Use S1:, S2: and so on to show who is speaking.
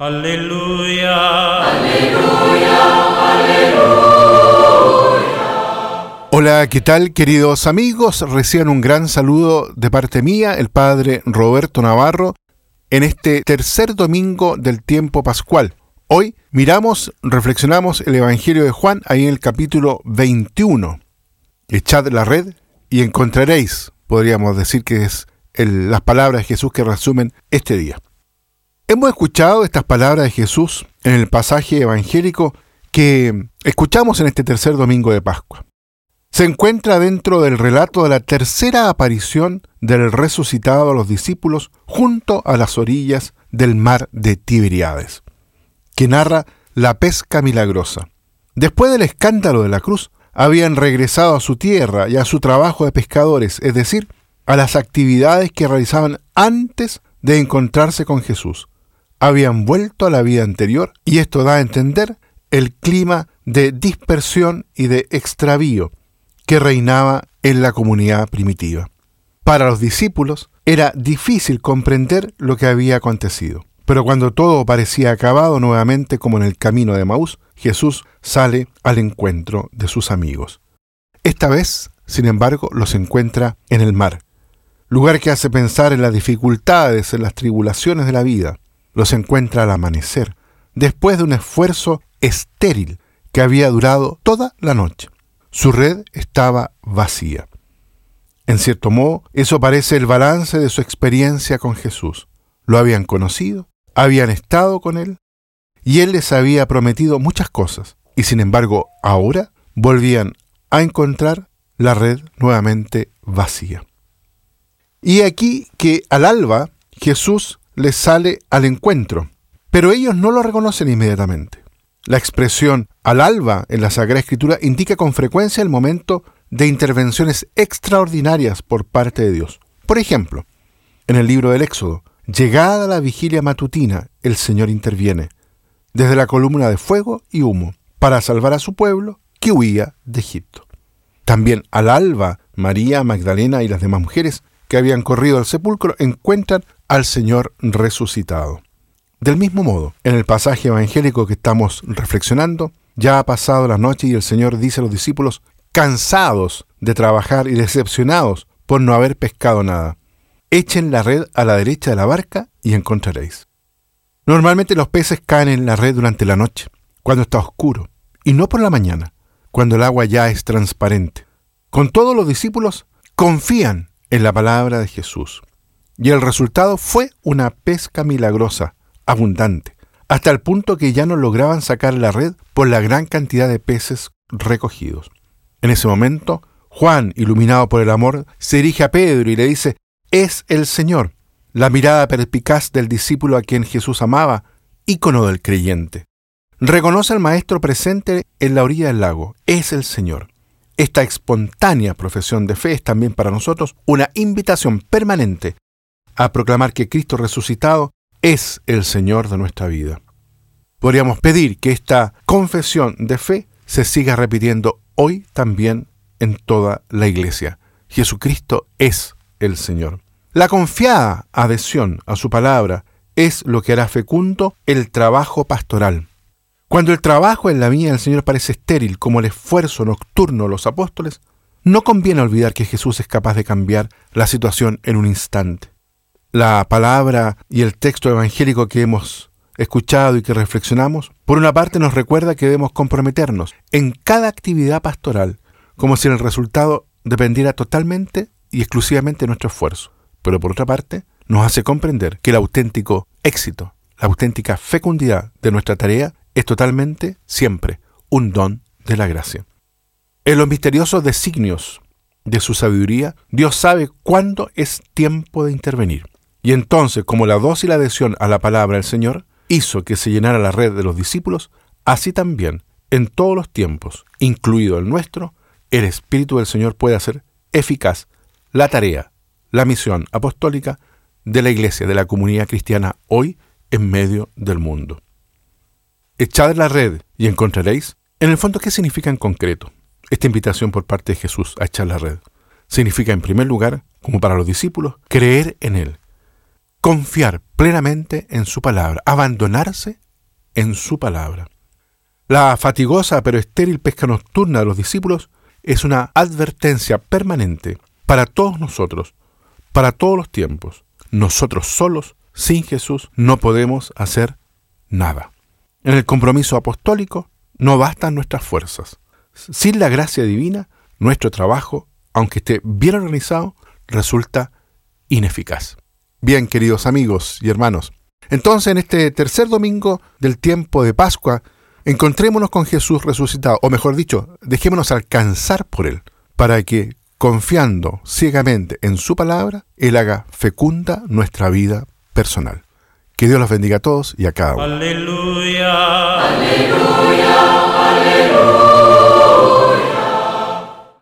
S1: Aleluya. Aleluya.
S2: Aleluya. Hola, ¿qué tal queridos amigos? Reciban un gran saludo de parte mía, el Padre Roberto Navarro, en este tercer domingo del tiempo pascual. Hoy miramos, reflexionamos el Evangelio de Juan ahí en el capítulo 21. Echad la red y encontraréis, podríamos decir que es las palabras de Jesús que resumen este día. Hemos escuchado estas palabras de Jesús en el pasaje evangélico que escuchamos en este tercer domingo de Pascua. Se encuentra dentro del relato de la tercera aparición del resucitado a los discípulos junto a las orillas del mar de Tiberiades, que narra la pesca milagrosa. Después del escándalo de la cruz, habían regresado a su tierra y a su trabajo de pescadores, es decir, a las actividades que realizaban antes de encontrarse con Jesús habían vuelto a la vida anterior y esto da a entender el clima de dispersión y de extravío que reinaba en la comunidad primitiva. Para los discípulos era difícil comprender lo que había acontecido, pero cuando todo parecía acabado nuevamente como en el camino de Maús, Jesús sale al encuentro de sus amigos. Esta vez, sin embargo, los encuentra en el mar, lugar que hace pensar en las dificultades, en las tribulaciones de la vida, los encuentra al amanecer, después de un esfuerzo estéril que había durado toda la noche. Su red estaba vacía. En cierto modo, eso parece el balance de su experiencia con Jesús. Lo habían conocido, habían estado con Él, y Él les había prometido muchas cosas, y sin embargo ahora volvían a encontrar la red nuevamente vacía. Y aquí que al alba Jesús les sale al encuentro, pero ellos no lo reconocen inmediatamente. La expresión al alba en la Sagrada Escritura indica con frecuencia el momento de intervenciones extraordinarias por parte de Dios. Por ejemplo, en el libro del Éxodo, llegada la vigilia matutina, el Señor interviene, desde la columna de fuego y humo, para salvar a su pueblo que huía de Egipto. También al alba, María, Magdalena y las demás mujeres que habían corrido al sepulcro encuentran al Señor resucitado. Del mismo modo, en el pasaje evangélico que estamos reflexionando, ya ha pasado la noche y el Señor dice a los discípulos, cansados de trabajar y decepcionados por no haber pescado nada, echen la red a la derecha de la barca y encontraréis. Normalmente los peces caen en la red durante la noche, cuando está oscuro, y no por la mañana, cuando el agua ya es transparente. Con todos los discípulos confían en la palabra de Jesús. Y el resultado fue una pesca milagrosa, abundante, hasta el punto que ya no lograban sacar la red por la gran cantidad de peces recogidos. En ese momento, Juan, iluminado por el amor, se dirige a Pedro y le dice, es el Señor, la mirada perspicaz del discípulo a quien Jesús amaba, ícono del creyente. Reconoce al Maestro presente en la orilla del lago, es el Señor. Esta espontánea profesión de fe es también para nosotros una invitación permanente a proclamar que Cristo resucitado es el Señor de nuestra vida. Podríamos pedir que esta confesión de fe se siga repitiendo hoy también en toda la iglesia. Jesucristo es el Señor. La confiada adhesión a su palabra es lo que hará fecundo el trabajo pastoral. Cuando el trabajo en la viña del Señor parece estéril como el esfuerzo nocturno de los apóstoles, no conviene olvidar que Jesús es capaz de cambiar la situación en un instante la palabra y el texto evangélico que hemos escuchado y que reflexionamos, por una parte nos recuerda que debemos comprometernos en cada actividad pastoral, como si el resultado dependiera totalmente y exclusivamente de nuestro esfuerzo. Pero por otra parte, nos hace comprender que el auténtico éxito, la auténtica fecundidad de nuestra tarea es totalmente, siempre, un don de la gracia. En los misteriosos designios de su sabiduría, Dios sabe cuándo es tiempo de intervenir. Y entonces, como la dócil adhesión a la palabra del Señor hizo que se llenara la red de los discípulos, así también, en todos los tiempos, incluido el nuestro, el Espíritu del Señor puede hacer eficaz la tarea, la misión apostólica de la Iglesia, de la comunidad cristiana hoy en medio del mundo. Echad la red y encontraréis, en el fondo, ¿qué significa en concreto esta invitación por parte de Jesús a echar la red? Significa, en primer lugar, como para los discípulos, creer en Él, confiar plenamente en su palabra, abandonarse en su palabra. La fatigosa pero estéril pesca nocturna de los discípulos es una advertencia permanente para todos nosotros, para todos los tiempos. Nosotros solos, sin Jesús, no podemos hacer nada. En el compromiso apostólico no bastan nuestras fuerzas. Sin la gracia divina, nuestro trabajo, aunque esté bien organizado, resulta ineficaz. Bien, queridos amigos y hermanos, entonces en este tercer domingo del tiempo de Pascua, encontrémonos con Jesús resucitado, o mejor dicho, dejémonos alcanzar por Él, para que, confiando ciegamente en su palabra, Él haga fecunda nuestra vida personal. Que Dios los bendiga a todos y a cada uno.
S1: Aleluya. Aleluya. Aleluya.